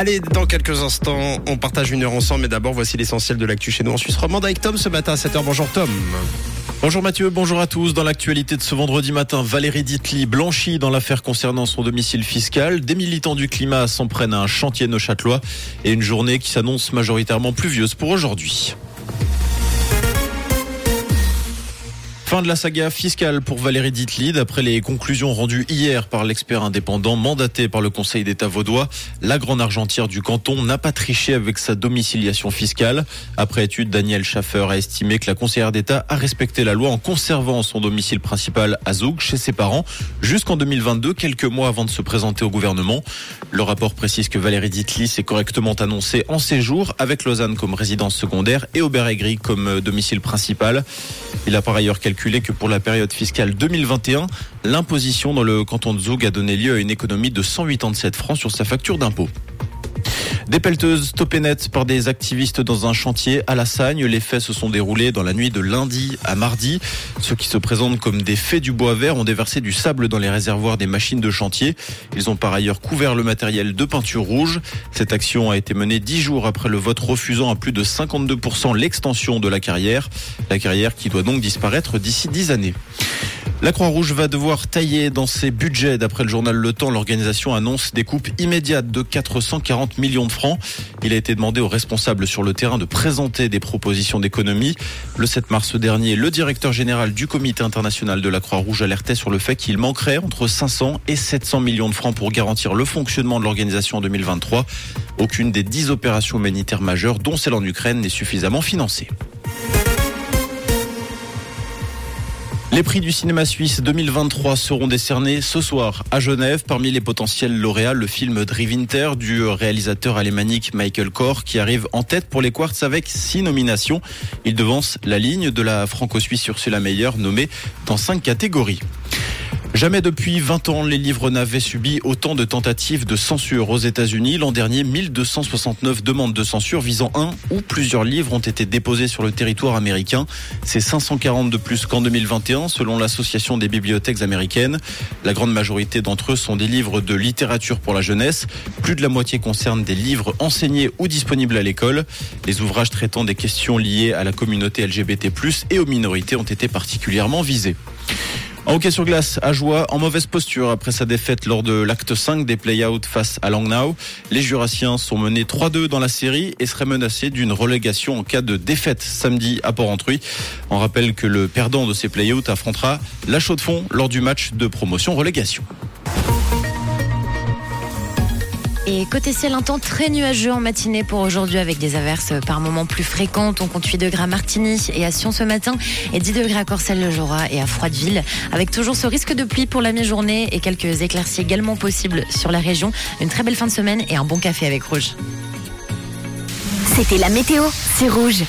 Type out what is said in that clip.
Allez, dans quelques instants, on partage une heure ensemble, mais d'abord, voici l'essentiel de l'actu chez nous en Suisse romande avec Tom ce matin à 7h. Bonjour Tom. Bonjour Mathieu, bonjour à tous. Dans l'actualité de ce vendredi matin, Valérie Ditli blanchie dans l'affaire concernant son domicile fiscal. Des militants du climat s'en prennent à un chantier neuchâtelois et une journée qui s'annonce majoritairement pluvieuse pour aujourd'hui. Fin de la saga fiscale pour Valérie Ditli. D'après les conclusions rendues hier par l'expert indépendant mandaté par le Conseil d'État vaudois, la grande argentière du canton n'a pas triché avec sa domiciliation fiscale. Après étude, Daniel Schaffer a estimé que la conseillère d'État a respecté la loi en conservant son domicile principal à Zoug chez ses parents jusqu'en 2022, quelques mois avant de se présenter au gouvernement. Le rapport précise que Valérie Ditli s'est correctement annoncée en séjour avec Lausanne comme résidence secondaire et Aubert-Aigri comme domicile principal. Il a par ailleurs quelques que pour la période fiscale 2021, l'imposition dans le canton de Zoug a donné lieu à une économie de 187 francs sur sa facture d'impôt. Des pelleteuses stoppées net par des activistes dans un chantier à la Sagne. Les faits se sont déroulés dans la nuit de lundi à mardi. Ceux qui se présentent comme des faits du bois vert ont déversé du sable dans les réservoirs des machines de chantier. Ils ont par ailleurs couvert le matériel de peinture rouge. Cette action a été menée dix jours après le vote refusant à plus de 52% l'extension de la carrière. La carrière qui doit donc disparaître d'ici dix années. La Croix-Rouge va devoir tailler dans ses budgets. D'après le journal Le Temps, l'organisation annonce des coupes immédiates de 440 millions de francs. Il a été demandé aux responsables sur le terrain de présenter des propositions d'économie. Le 7 mars dernier, le directeur général du comité international de la Croix-Rouge alertait sur le fait qu'il manquerait entre 500 et 700 millions de francs pour garantir le fonctionnement de l'organisation en 2023. Aucune des dix opérations humanitaires majeures, dont celle en Ukraine, n'est suffisamment financée. Les prix du cinéma suisse 2023 seront décernés ce soir à Genève. Parmi les potentiels lauréats, le film Drivinter du réalisateur alémanique Michael Kor qui arrive en tête pour les Quartz avec six nominations. Il devance la ligne de la franco-suisse Ursula Meyer nommée dans cinq catégories. Jamais depuis 20 ans, les livres n'avaient subi autant de tentatives de censure aux États-Unis. L'an dernier, 1269 demandes de censure visant un ou plusieurs livres ont été déposées sur le territoire américain. C'est 540 de plus qu'en 2021, selon l'Association des bibliothèques américaines. La grande majorité d'entre eux sont des livres de littérature pour la jeunesse. Plus de la moitié concernent des livres enseignés ou disponibles à l'école. Les ouvrages traitant des questions liées à la communauté LGBT+, et aux minorités ont été particulièrement visés. En hockey sur glace, à joie, en mauvaise posture après sa défaite lors de l'acte 5 des play-outs face à Langnau. Les Jurassiens sont menés 3-2 dans la série et seraient menacés d'une relégation en cas de défaite samedi à Port-Entruy. On rappelle que le perdant de ces play-outs affrontera la Chaux-de-Fonds lors du match de promotion-relégation. Et côté ciel, un temps très nuageux en matinée pour aujourd'hui avec des averses par moments plus fréquentes. On compte 8 degrés à Martigny et à Sion ce matin et 10 degrés à Corcelles-le-Jura et à Froideville avec toujours ce risque de pluie pour la mi-journée et quelques éclaircies également possibles sur la région. Une très belle fin de semaine et un bon café avec Rouge. C'était la météo, c'est Rouge.